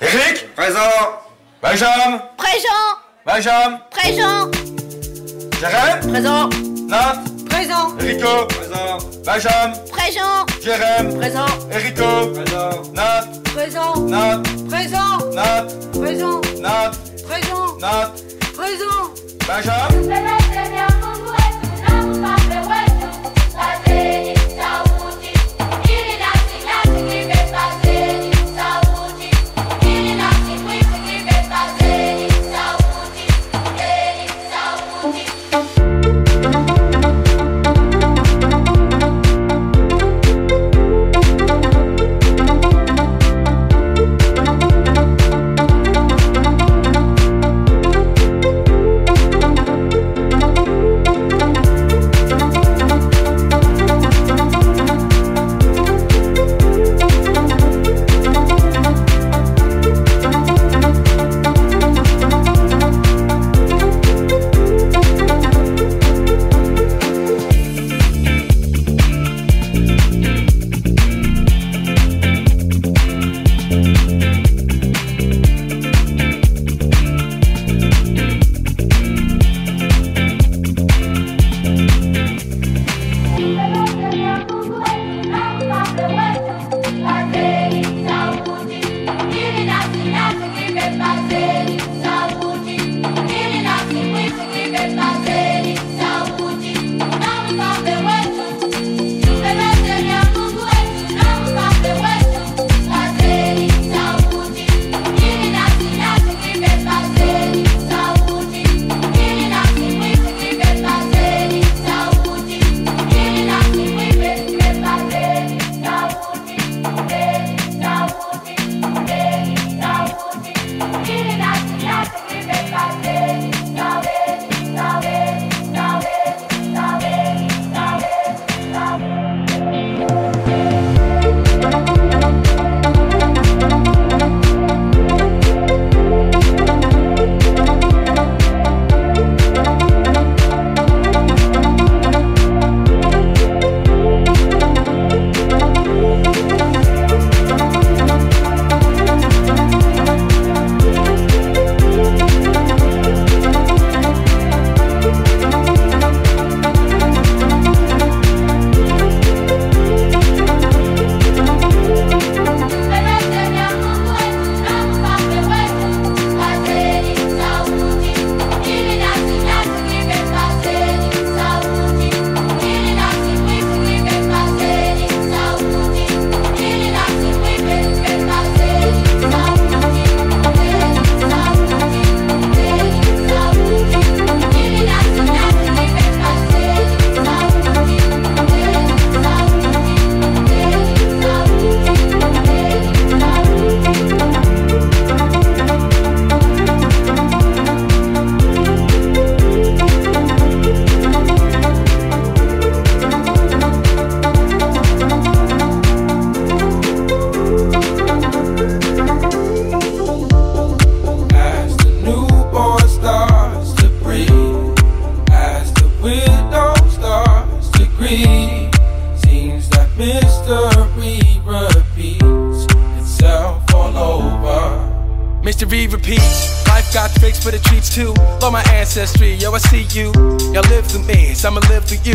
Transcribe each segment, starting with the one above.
Eric Présent. Benjamin. Présent. Benjamin. Présent. Jérém Présent. Nat. Présent. Erico. Présent. Benjamin. Présent. Jérém Présent. Erico. Présent. Nat. Présent. Nat. Présent. Nat. Présent. Nat. Présent. Nat. Présent. Benjamin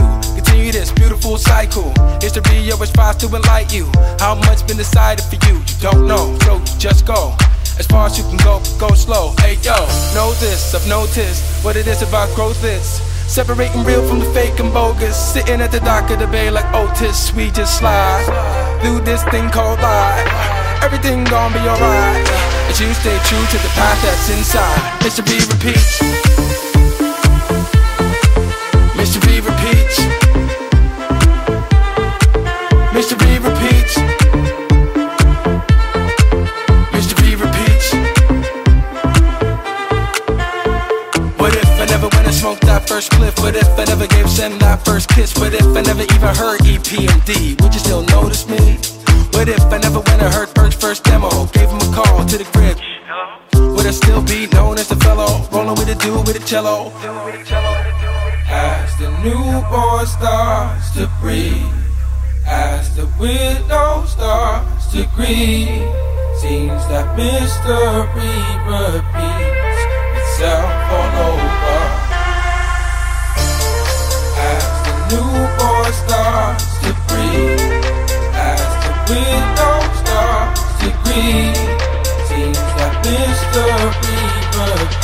you. Continue this beautiful cycle. History, yo, always tries to enlighten you. How much been decided for you? You don't know, so you just go. As far as you can go, go slow. Hey, yo, know this, I've noticed what it is about growth is. Separating real from the fake and bogus. Sitting at the dock of the bay like Otis, we just slide through this thing called life. Everything gonna be alright. As you stay true to the path that's inside. Mystery repeats. Mystery repeats. Mystery repeats. Mystery repeats. What if I never went and smoked that first cliff? What if I never gave Sam that first kiss? What if I never even heard EPMD? Would you still notice me? What if I never went and heard Berg's first demo? Gave him a call to the crib. Would I still be known as the fellow? Rolling with a dude with a cello. As the newborn starts to breathe, as the widow starts to grieve, Seems that mystery repeats itself all over. As the newborn starts to breathe, as the window starts to breathe, seems that mystery repeats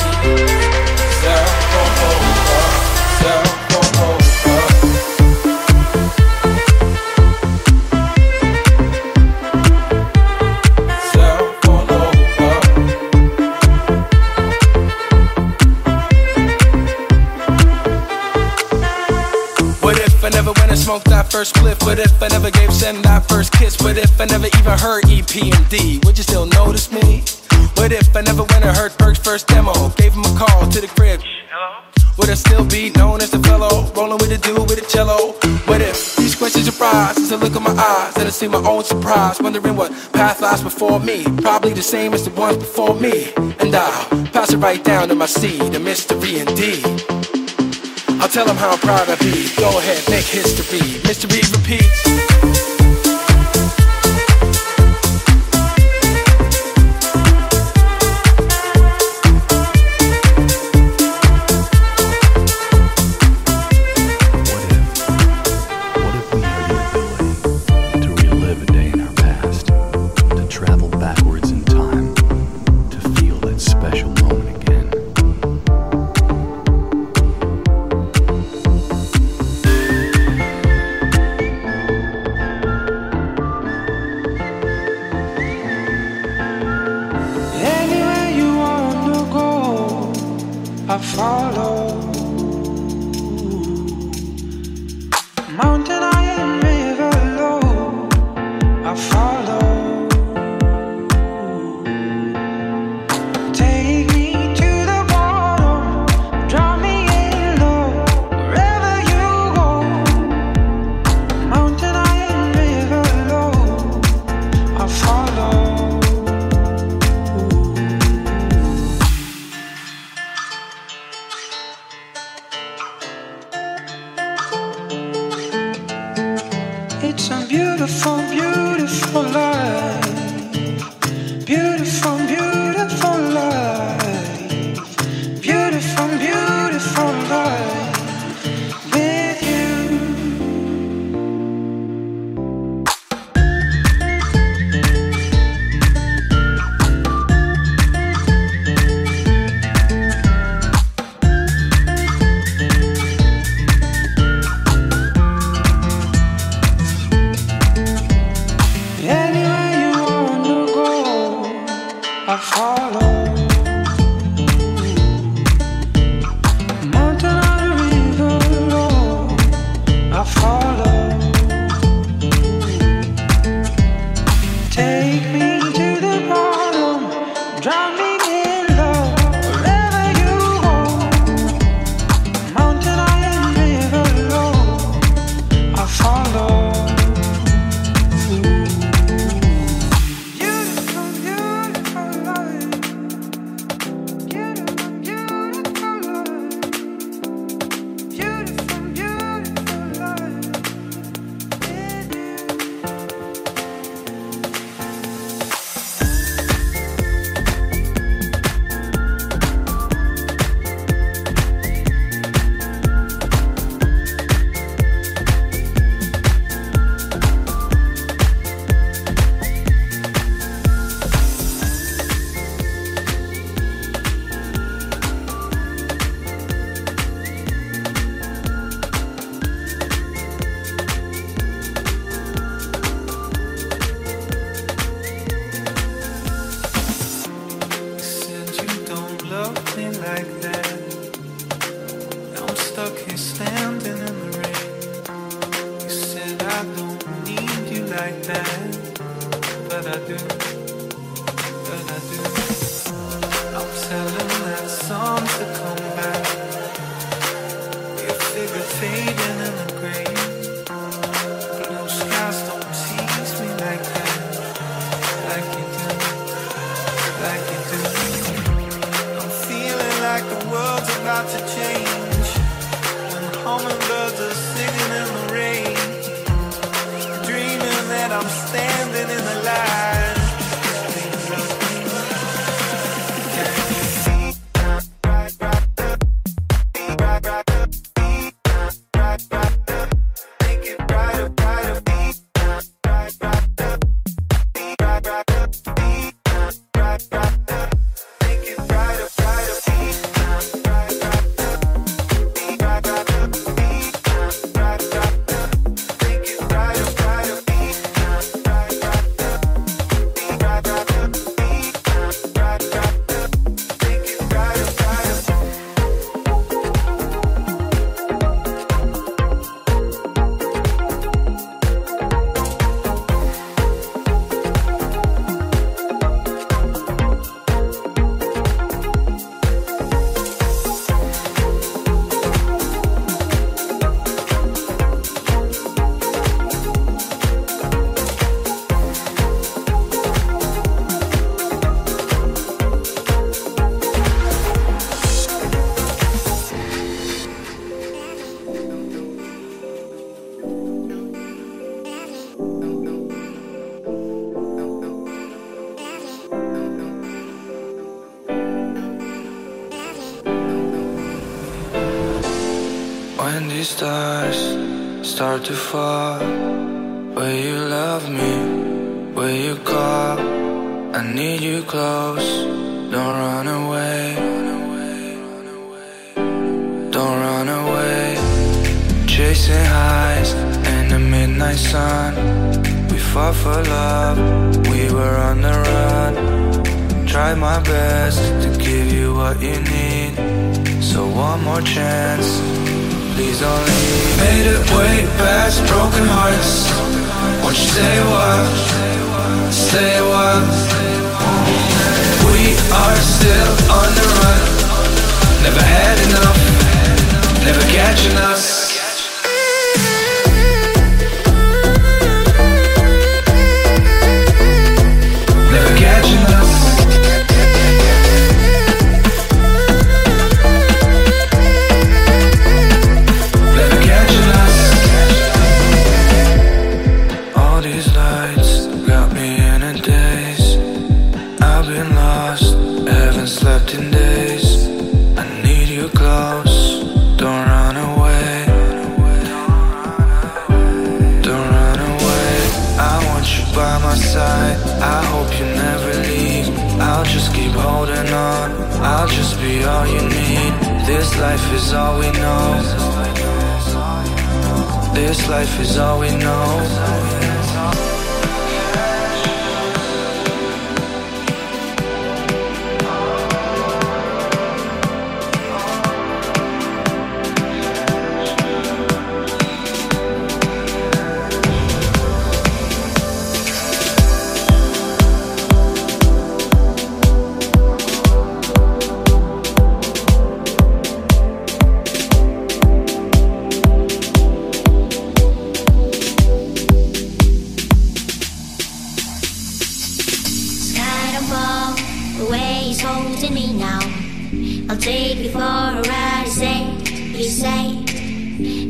smoked that first spliff? What if I never gave Sen that first kiss? What if I never even heard EPMD? Would you still notice me? What if I never went and heard Berg's first demo? Gave him a call to the crib. Hello? Would I still be known as the fellow rolling with a dude with a cello? What if these questions arise as I look in my eyes and I see my own surprise, wondering what path lies before me? Probably the same as the ones before me. And I'll pass it right down to my seed, the mystery indeed. I'll tell them how proud I be. Go ahead, make history. Mystery repeats. About to change. Start to fall. Will you love me? Will you call? I need you close. Don't run away. Don't run away. Chasing highs in the midnight sun. We fought for love. We were on the run. Tried my best to give you what you need. So one more chance. Please don't. Made it way past broken hearts. Won't you say what? Say what? We are still on the run. Never had enough. Never catching us. Life is all we know. This life is all we know.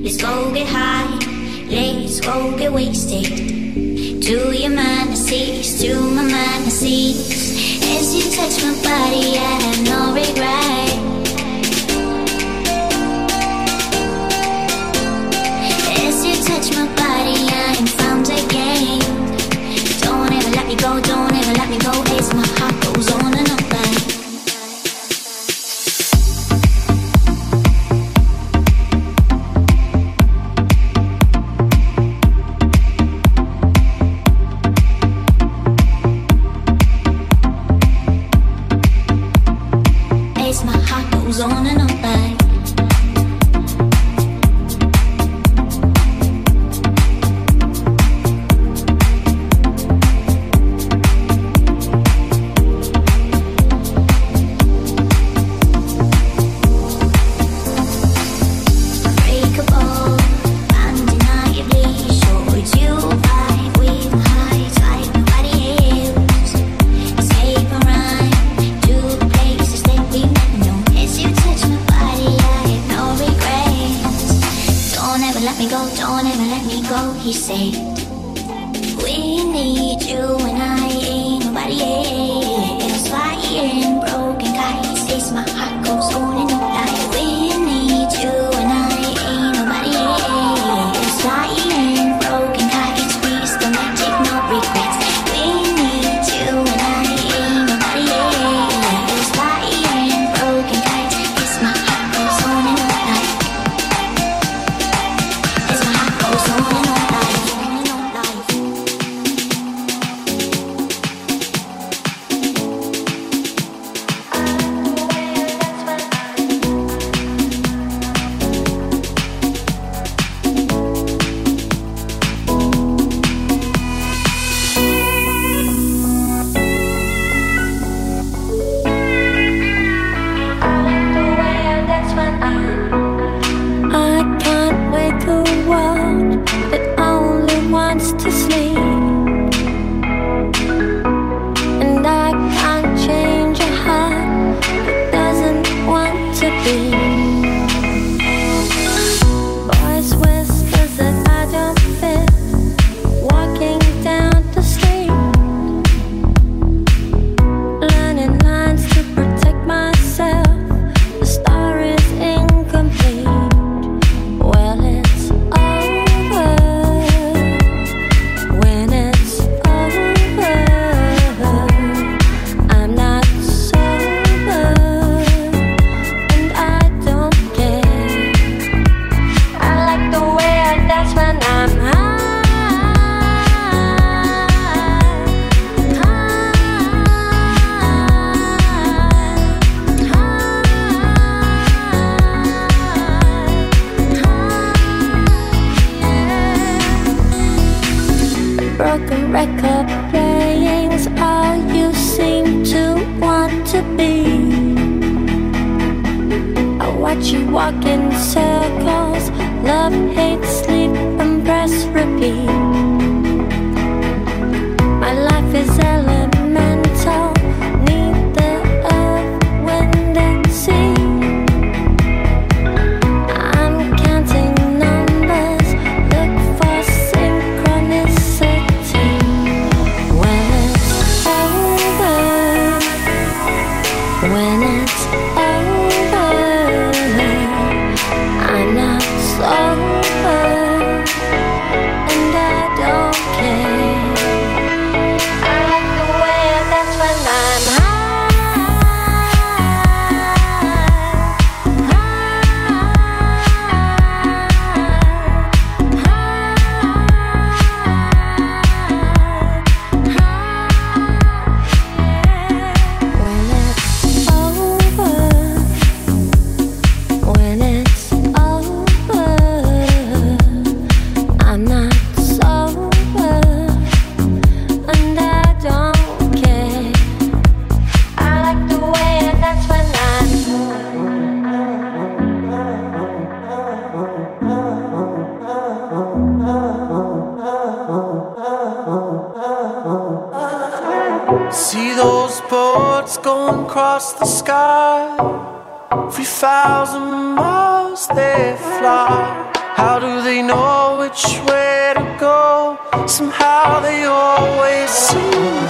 Let's go get high, let's go get wasted. To your mind, I sees, to my mind, I sees. As you touch my body, I have no regret. As you touch my body, I am found again. Don't ever let me go, don't ever let me go. As my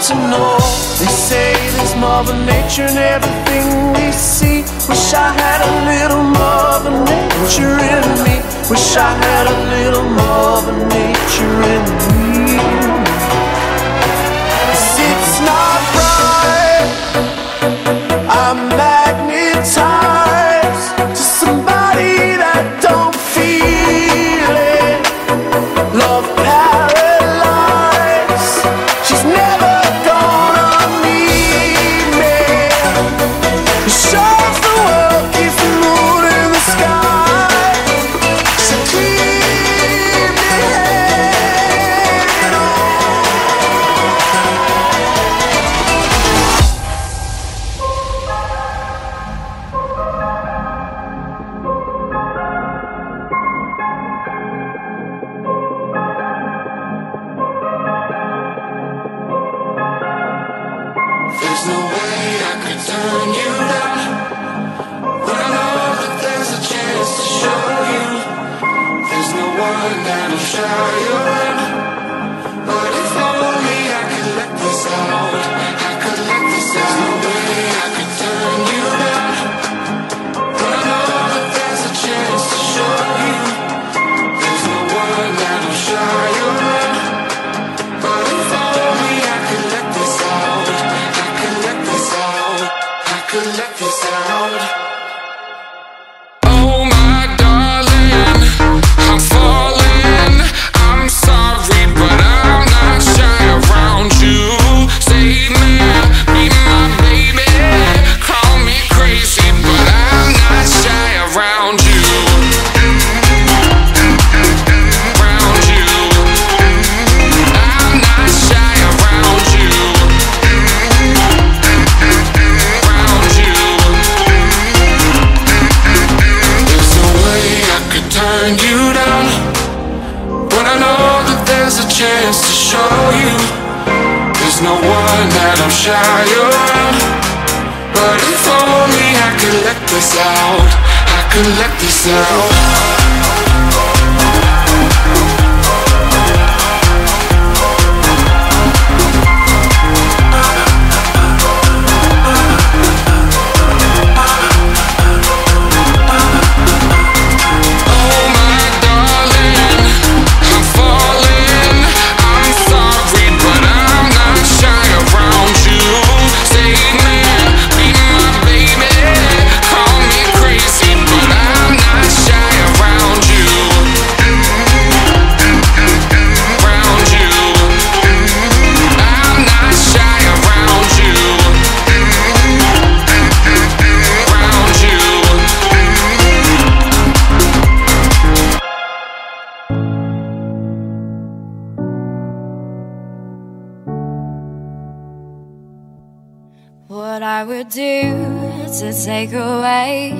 to know. They say there's Mother Nature in everything we see. Wish I had a little Mother Nature in me. Wish I had a little Mother Nature in me. take away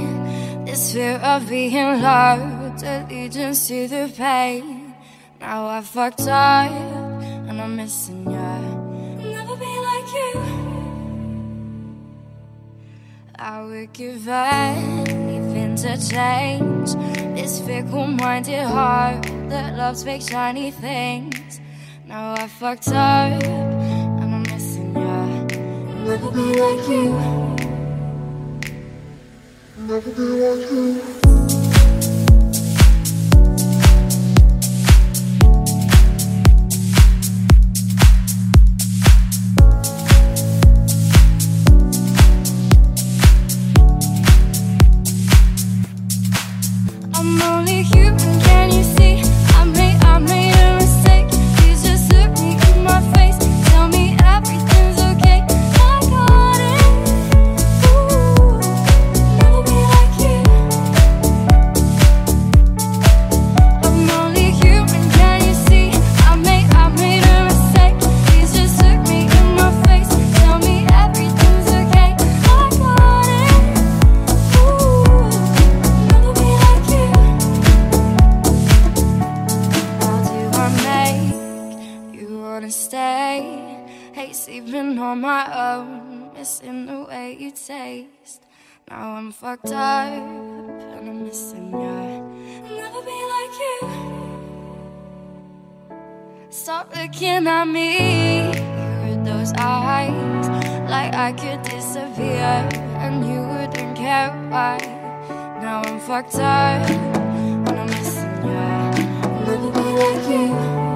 this fear of being loved, allegiance to the pain. Now I fucked up and I'm missing you. Never be like you. I would give anything to change this fickle-minded heart that loves big shiny things. Now I fucked up and I'm missing you. Never be like you never be like you. on my own, missing the way you taste. Now I'm fucked up and I'm missing you. I'll never be like you. Stop looking at me with those eyes, like I could disappear and you wouldn't care why. Now I'm fucked up and I'm missing you. I'll never be like you.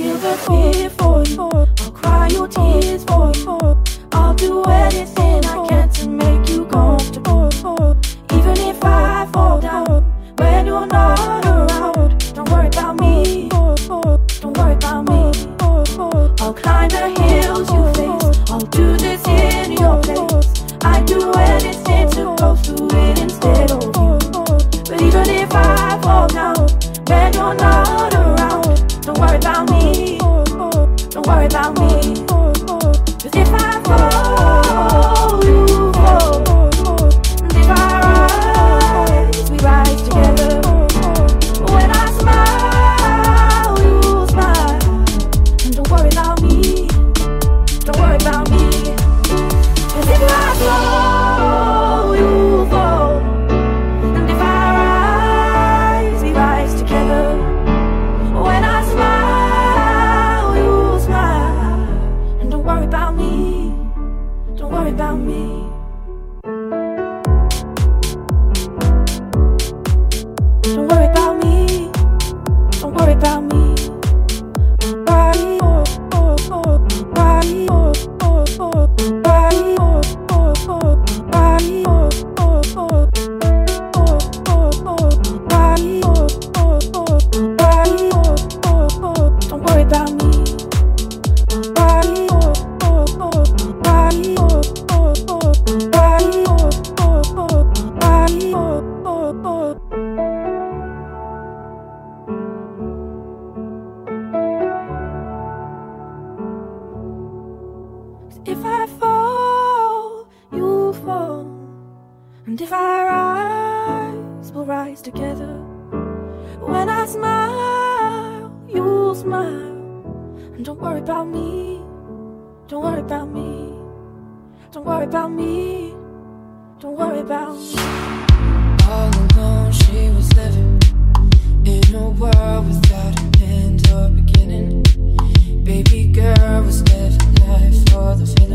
hear the fearful. And if our eyes will rise together, when I smile, you'll smile. And don't worry about me, don't worry about me, don't worry about me, don't worry about me. All alone, she was living in a world without an end or beginning. Baby girl was living life for the feeling.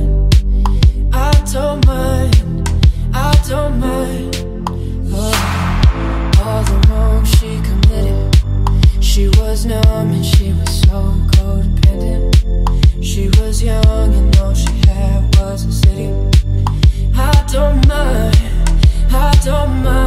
was numb and she was so codependent. She was young and all she had was a city. I don't mind, I don't mind.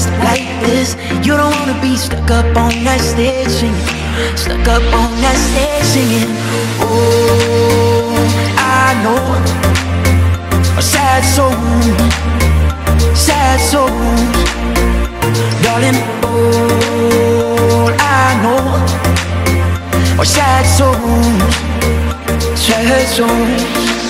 Trust like this. You don't wanna be stuck up on that stage singing. Stuck up on that stage singing. Oh, I know. A sad soul. Sad souls Darling, all I know. Are sad souls Sad souls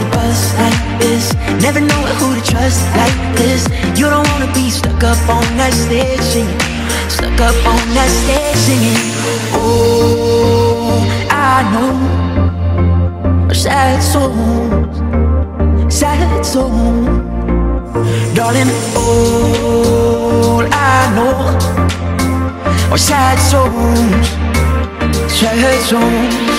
bus like this. Never know who to trust like this. You don't wanna be stuck up on that stage singing. Stuck up on that stage singing. Oh, I know. Sad souls Sad souls Darling, all I know Are sad souls Sad souls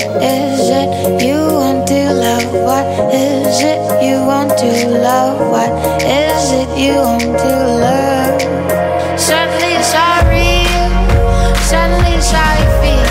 is it you want to love? What is it you want to love? What is it you want to love? Suddenly it's all real. Suddenly it's how you feel.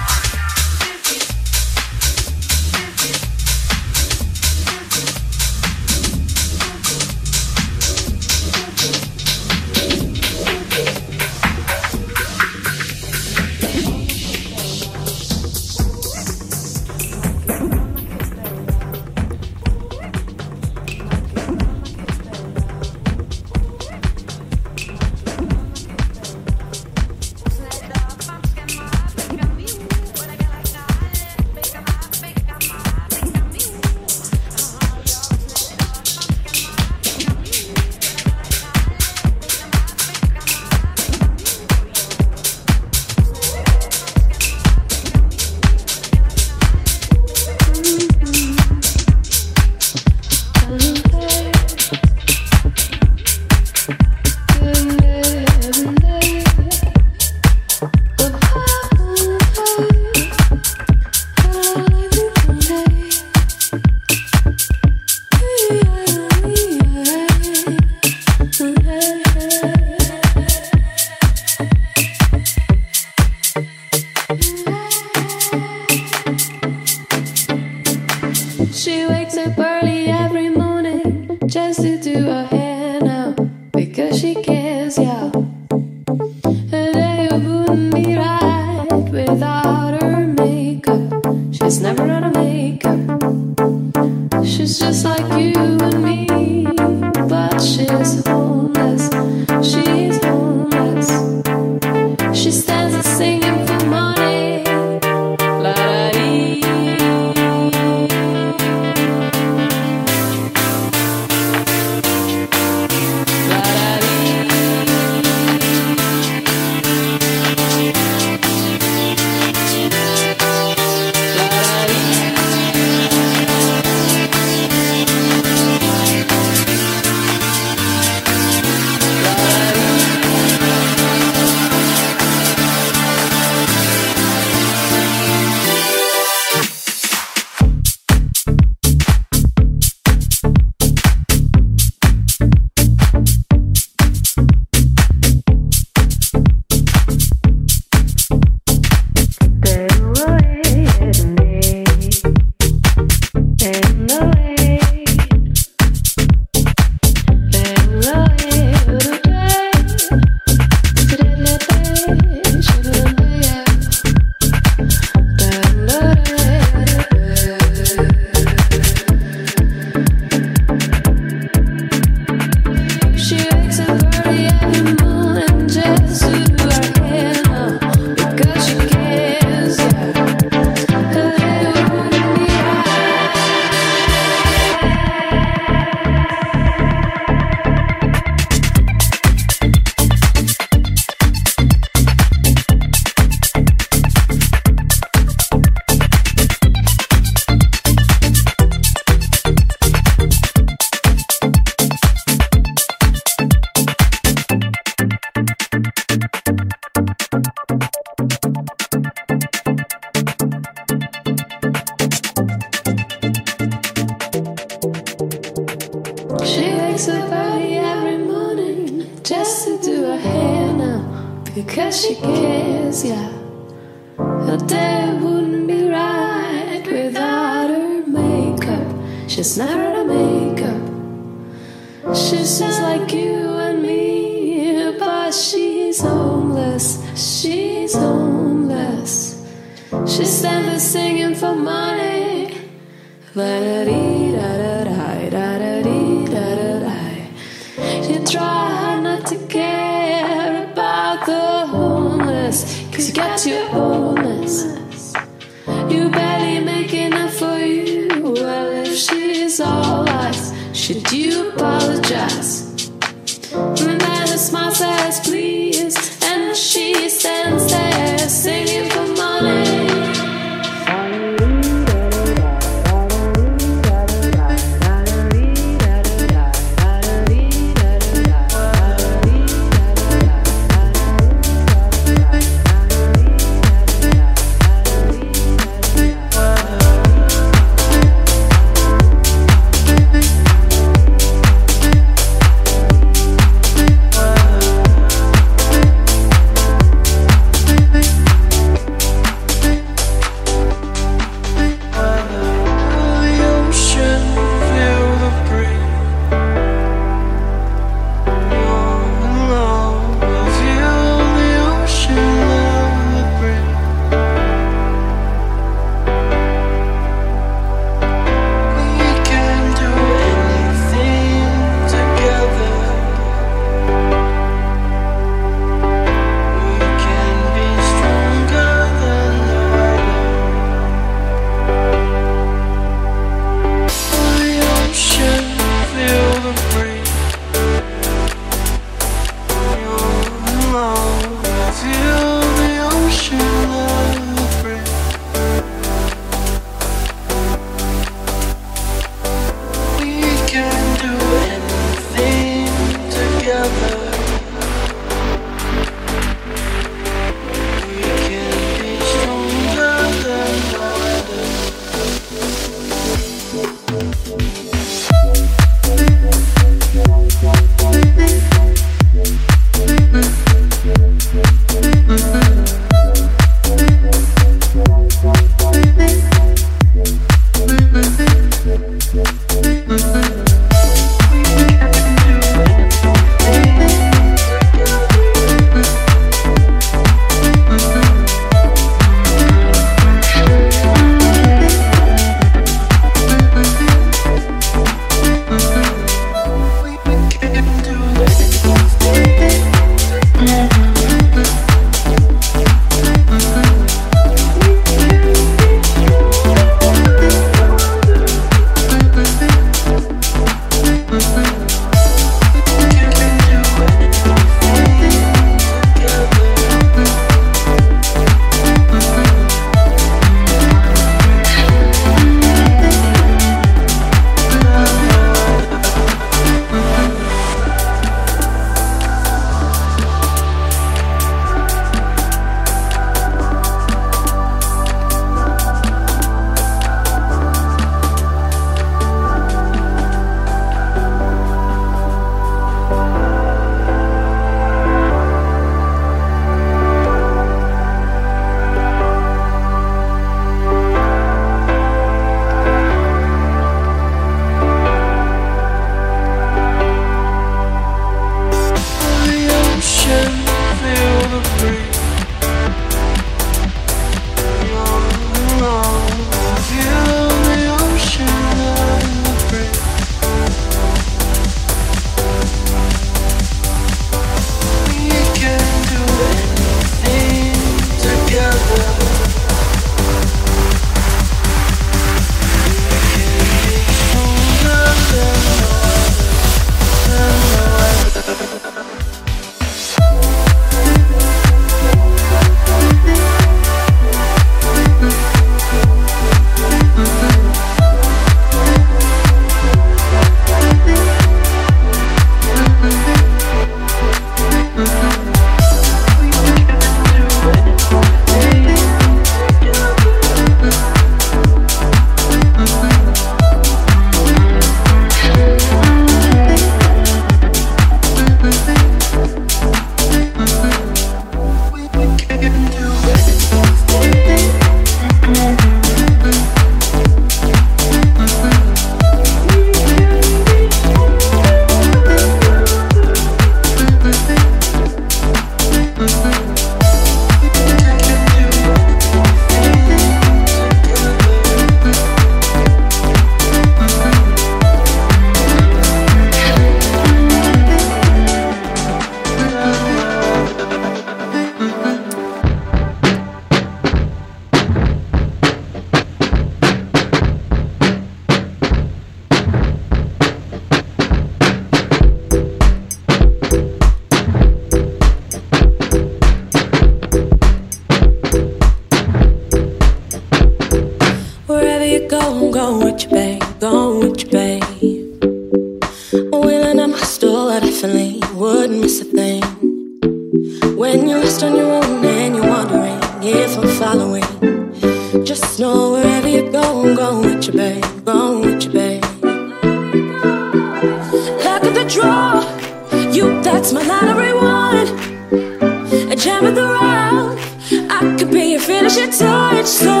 Finishing touch.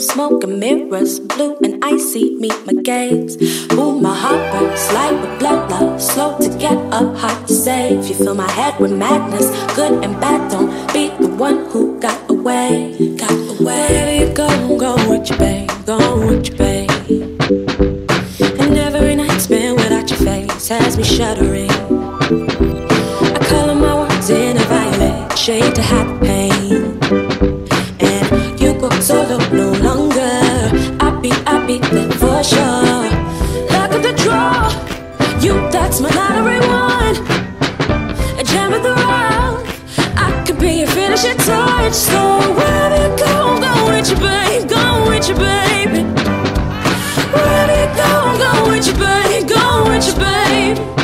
Smoke and mirrors, blue and icy meet my gaze. Ooh, my heart burns light with blood love, slow to get up, hard to save. You fill my head with madness, good and bad. Don't be the one who got away, got away. You go, go with your babe, go with your babe. And every night spent without your face has me shuddering. I color my words in a violet shade to hide You, that's my lottery one. A jam of the rock. I could be your finishing touch. So wherever you go, I'm going with you, babe. Going with you, babe. Wherever you go, I'm going with you, babe. Going with you, babe.